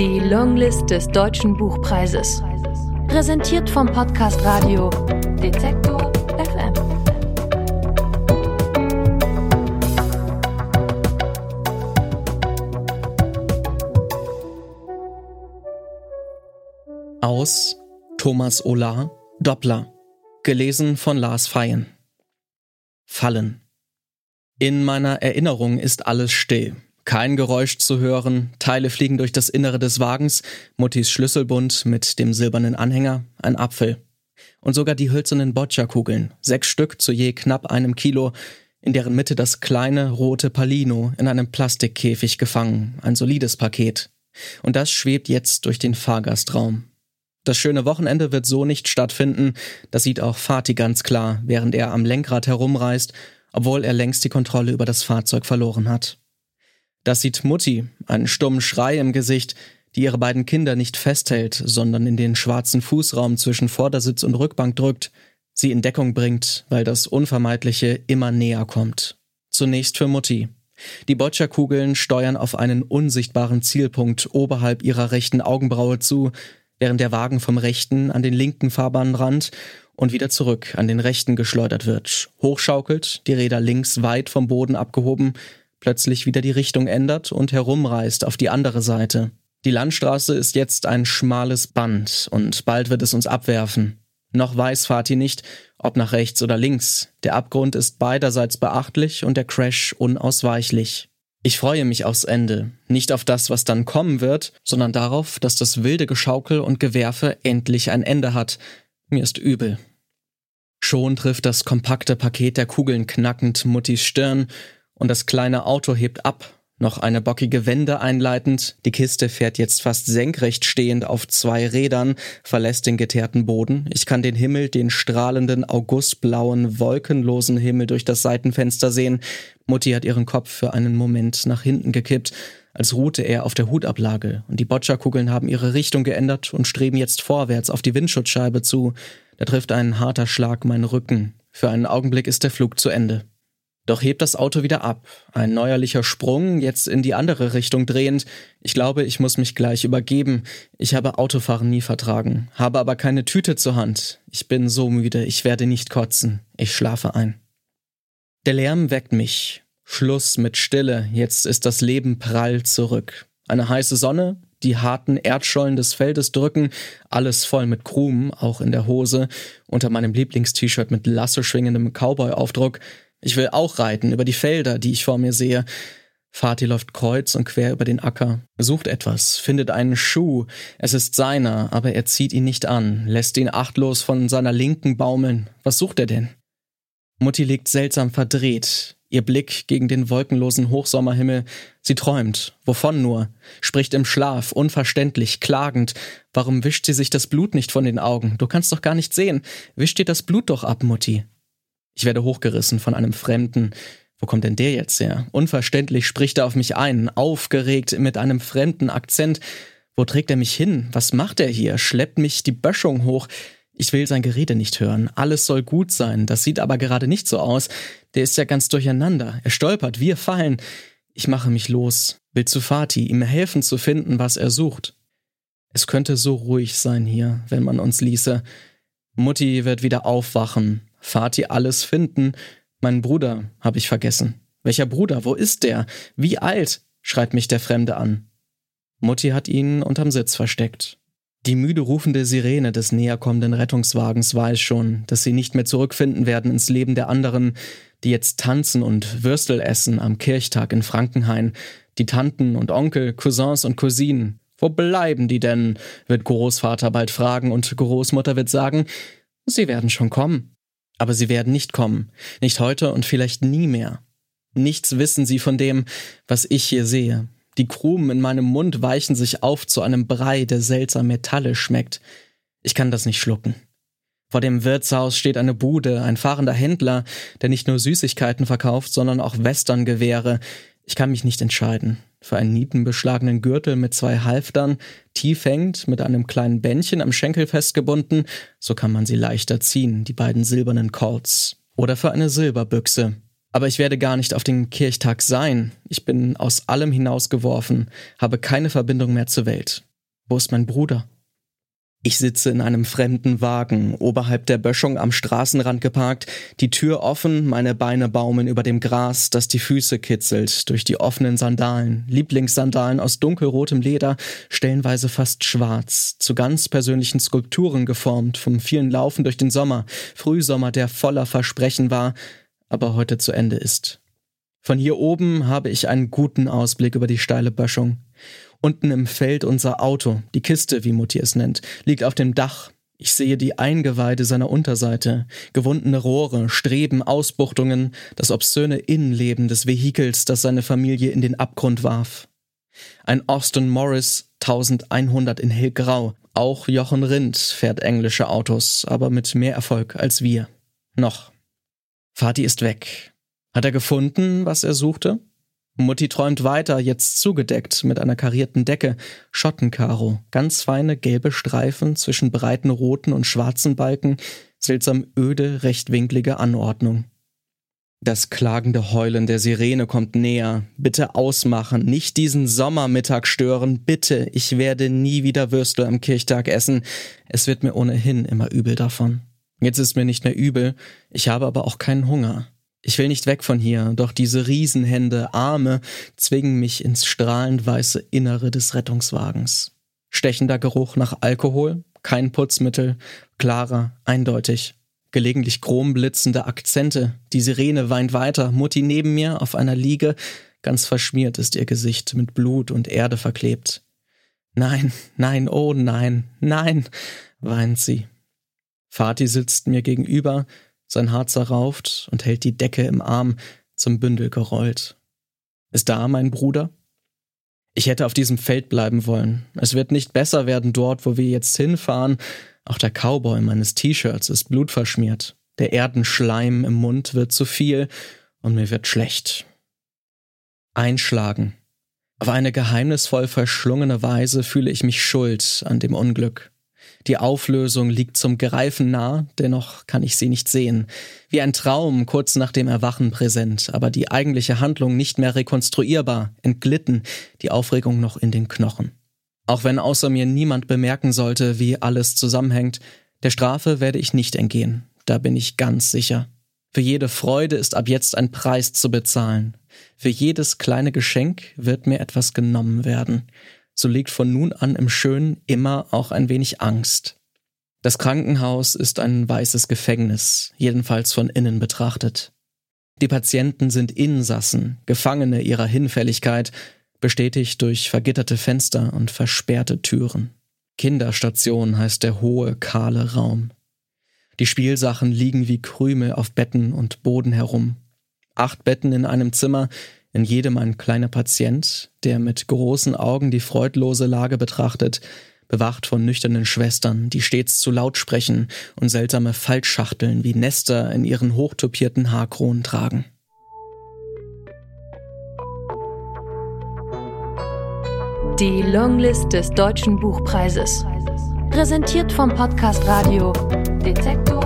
Die Longlist des Deutschen Buchpreises. Präsentiert vom Podcast Radio Detektor FM. Aus Thomas Olah Doppler. Gelesen von Lars Feyen. Fallen. In meiner Erinnerung ist alles still. Kein Geräusch zu hören, Teile fliegen durch das Innere des Wagens, Muttis Schlüsselbund mit dem silbernen Anhänger, ein Apfel. Und sogar die hölzernen Boccia-Kugeln, sechs Stück zu je knapp einem Kilo, in deren Mitte das kleine rote Palino in einem Plastikkäfig gefangen, ein solides Paket. Und das schwebt jetzt durch den Fahrgastraum. Das schöne Wochenende wird so nicht stattfinden, das sieht auch Fatih ganz klar, während er am Lenkrad herumreist, obwohl er längst die Kontrolle über das Fahrzeug verloren hat. Das sieht Mutti, einen stummen Schrei im Gesicht, die ihre beiden Kinder nicht festhält, sondern in den schwarzen Fußraum zwischen Vordersitz und Rückbank drückt, sie in Deckung bringt, weil das Unvermeidliche immer näher kommt. Zunächst für Mutti. Die Boccia-Kugeln steuern auf einen unsichtbaren Zielpunkt oberhalb ihrer rechten Augenbraue zu, während der Wagen vom rechten an den linken Fahrbahnrand und wieder zurück an den rechten geschleudert wird, hochschaukelt, die Räder links weit vom Boden abgehoben, plötzlich wieder die Richtung ändert und herumreist auf die andere Seite. Die Landstraße ist jetzt ein schmales Band und bald wird es uns abwerfen. Noch weiß Fatih nicht, ob nach rechts oder links. Der Abgrund ist beiderseits beachtlich und der Crash unausweichlich. Ich freue mich aufs Ende, nicht auf das, was dann kommen wird, sondern darauf, dass das wilde Geschaukel und Gewerfe endlich ein Ende hat. Mir ist übel. Schon trifft das kompakte Paket der Kugeln knackend Muttis Stirn und das kleine Auto hebt ab, noch eine bockige Wende einleitend, die Kiste fährt jetzt fast senkrecht stehend auf zwei Rädern, verlässt den geteerten Boden, ich kann den Himmel, den strahlenden, augustblauen, wolkenlosen Himmel durch das Seitenfenster sehen, Mutti hat ihren Kopf für einen Moment nach hinten gekippt, als ruhte er auf der Hutablage, und die Boccia-Kugeln haben ihre Richtung geändert und streben jetzt vorwärts auf die Windschutzscheibe zu, da trifft ein harter Schlag meinen Rücken, für einen Augenblick ist der Flug zu Ende. Doch hebt das Auto wieder ab. Ein neuerlicher Sprung, jetzt in die andere Richtung drehend. Ich glaube, ich muss mich gleich übergeben. Ich habe Autofahren nie vertragen, habe aber keine Tüte zur Hand. Ich bin so müde, ich werde nicht kotzen. Ich schlafe ein. Der Lärm weckt mich. Schluss mit Stille, jetzt ist das Leben prall zurück. Eine heiße Sonne, die harten Erdschollen des Feldes drücken, alles voll mit Krumen, auch in der Hose, unter meinem Lieblingst-T-Shirt mit Lasso schwingendem Cowboy-Aufdruck, ich will auch reiten über die Felder, die ich vor mir sehe. Fatih läuft kreuz und quer über den Acker, sucht etwas, findet einen Schuh. Es ist seiner, aber er zieht ihn nicht an, lässt ihn achtlos von seiner Linken baumeln. Was sucht er denn? Mutti liegt seltsam verdreht, ihr Blick gegen den wolkenlosen Hochsommerhimmel. Sie träumt. Wovon nur? Spricht im Schlaf, unverständlich, klagend. Warum wischt sie sich das Blut nicht von den Augen? Du kannst doch gar nicht sehen. Wisch dir das Blut doch ab, Mutti. Ich werde hochgerissen von einem Fremden. Wo kommt denn der jetzt her? Unverständlich spricht er auf mich ein, aufgeregt mit einem fremden Akzent. Wo trägt er mich hin? Was macht er hier? Schleppt mich die Böschung hoch? Ich will sein Gerede nicht hören. Alles soll gut sein. Das sieht aber gerade nicht so aus. Der ist ja ganz durcheinander. Er stolpert, wir fallen. Ich mache mich los, will zu Fatih, ihm helfen zu finden, was er sucht. Es könnte so ruhig sein hier, wenn man uns ließe. Mutti wird wieder aufwachen, Fatih alles finden. Mein Bruder habe ich vergessen. Welcher Bruder? Wo ist der? Wie alt? schreit mich der Fremde an. Mutti hat ihn unterm Sitz versteckt. Die müde rufende Sirene des näherkommenden Rettungswagens weiß schon, dass sie nicht mehr zurückfinden werden ins Leben der anderen, die jetzt tanzen und Würstel essen am Kirchtag in Frankenhain, die Tanten und Onkel, Cousins und Cousinen. Wo bleiben die denn? wird Großvater bald fragen und Großmutter wird sagen, sie werden schon kommen. Aber sie werden nicht kommen, nicht heute und vielleicht nie mehr. Nichts wissen sie von dem, was ich hier sehe. Die Krumen in meinem Mund weichen sich auf zu einem Brei, der seltsam metallisch schmeckt. Ich kann das nicht schlucken. Vor dem Wirtshaus steht eine Bude, ein fahrender Händler, der nicht nur Süßigkeiten verkauft, sondern auch Westerngewehre. Ich kann mich nicht entscheiden für einen nietenbeschlagenen Gürtel mit zwei Halftern, tief hängt, mit einem kleinen Bändchen am Schenkel festgebunden, so kann man sie leichter ziehen, die beiden silbernen Colts. Oder für eine Silberbüchse. Aber ich werde gar nicht auf den Kirchtag sein. Ich bin aus allem hinausgeworfen, habe keine Verbindung mehr zur Welt. Wo ist mein Bruder? Ich sitze in einem fremden Wagen, oberhalb der Böschung am Straßenrand geparkt, die Tür offen, meine Beine baumeln über dem Gras, das die Füße kitzelt, durch die offenen Sandalen, Lieblingssandalen aus dunkelrotem Leder, stellenweise fast schwarz, zu ganz persönlichen Skulpturen geformt, vom vielen Laufen durch den Sommer, Frühsommer, der voller Versprechen war, aber heute zu Ende ist. Von hier oben habe ich einen guten Ausblick über die steile Böschung. Unten im Feld unser Auto, die Kiste, wie Mutti es nennt, liegt auf dem Dach. Ich sehe die Eingeweide seiner Unterseite, gewundene Rohre, Streben, Ausbuchtungen, das obszöne Innenleben des Vehikels, das seine Familie in den Abgrund warf. Ein Austin Morris 1100 in hellgrau. Auch Jochen Rindt fährt englische Autos, aber mit mehr Erfolg als wir. Noch. Vati ist weg. Hat er gefunden, was er suchte? Mutti träumt weiter, jetzt zugedeckt mit einer karierten Decke, Schottenkaro, ganz feine gelbe Streifen zwischen breiten roten und schwarzen Balken, seltsam öde, rechtwinklige Anordnung. Das klagende Heulen der Sirene kommt näher. Bitte ausmachen, nicht diesen Sommermittag stören, bitte, ich werde nie wieder Würstel am Kirchtag essen. Es wird mir ohnehin immer übel davon. Jetzt ist mir nicht mehr übel, ich habe aber auch keinen Hunger. Ich will nicht weg von hier, doch diese Riesenhände, Arme zwingen mich ins strahlend weiße Innere des Rettungswagens. Stechender Geruch nach Alkohol, kein Putzmittel, klarer, eindeutig. Gelegentlich chromblitzende Akzente, die Sirene weint weiter, Mutti neben mir auf einer Liege, ganz verschmiert ist ihr Gesicht, mit Blut und Erde verklebt. Nein, nein, oh nein, nein, weint sie. Vati sitzt mir gegenüber, sein Haar zerrauft und hält die Decke im Arm zum Bündel gerollt. Ist da mein Bruder? Ich hätte auf diesem Feld bleiben wollen. Es wird nicht besser werden dort, wo wir jetzt hinfahren. Auch der Cowboy meines T-Shirts ist blutverschmiert. Der Erdenschleim im Mund wird zu viel und mir wird schlecht. Einschlagen. Auf eine geheimnisvoll verschlungene Weise fühle ich mich schuld an dem Unglück. Die Auflösung liegt zum Greifen nah, dennoch kann ich sie nicht sehen. Wie ein Traum kurz nach dem Erwachen präsent, aber die eigentliche Handlung nicht mehr rekonstruierbar, entglitten, die Aufregung noch in den Knochen. Auch wenn außer mir niemand bemerken sollte, wie alles zusammenhängt, der Strafe werde ich nicht entgehen, da bin ich ganz sicher. Für jede Freude ist ab jetzt ein Preis zu bezahlen. Für jedes kleine Geschenk wird mir etwas genommen werden so liegt von nun an im Schönen immer auch ein wenig Angst. Das Krankenhaus ist ein weißes Gefängnis, jedenfalls von innen betrachtet. Die Patienten sind Insassen, Gefangene ihrer Hinfälligkeit, bestätigt durch vergitterte Fenster und versperrte Türen. Kinderstation heißt der hohe, kahle Raum. Die Spielsachen liegen wie Krümel auf Betten und Boden herum. Acht Betten in einem Zimmer, in jedem ein kleiner Patient, der mit großen Augen die freudlose Lage betrachtet, bewacht von nüchternen Schwestern, die stets zu laut sprechen und seltsame Faltschachteln wie Nester in ihren hochtopierten Haarkronen tragen. Die Longlist des Deutschen Buchpreises. Präsentiert vom Podcast Radio Detektor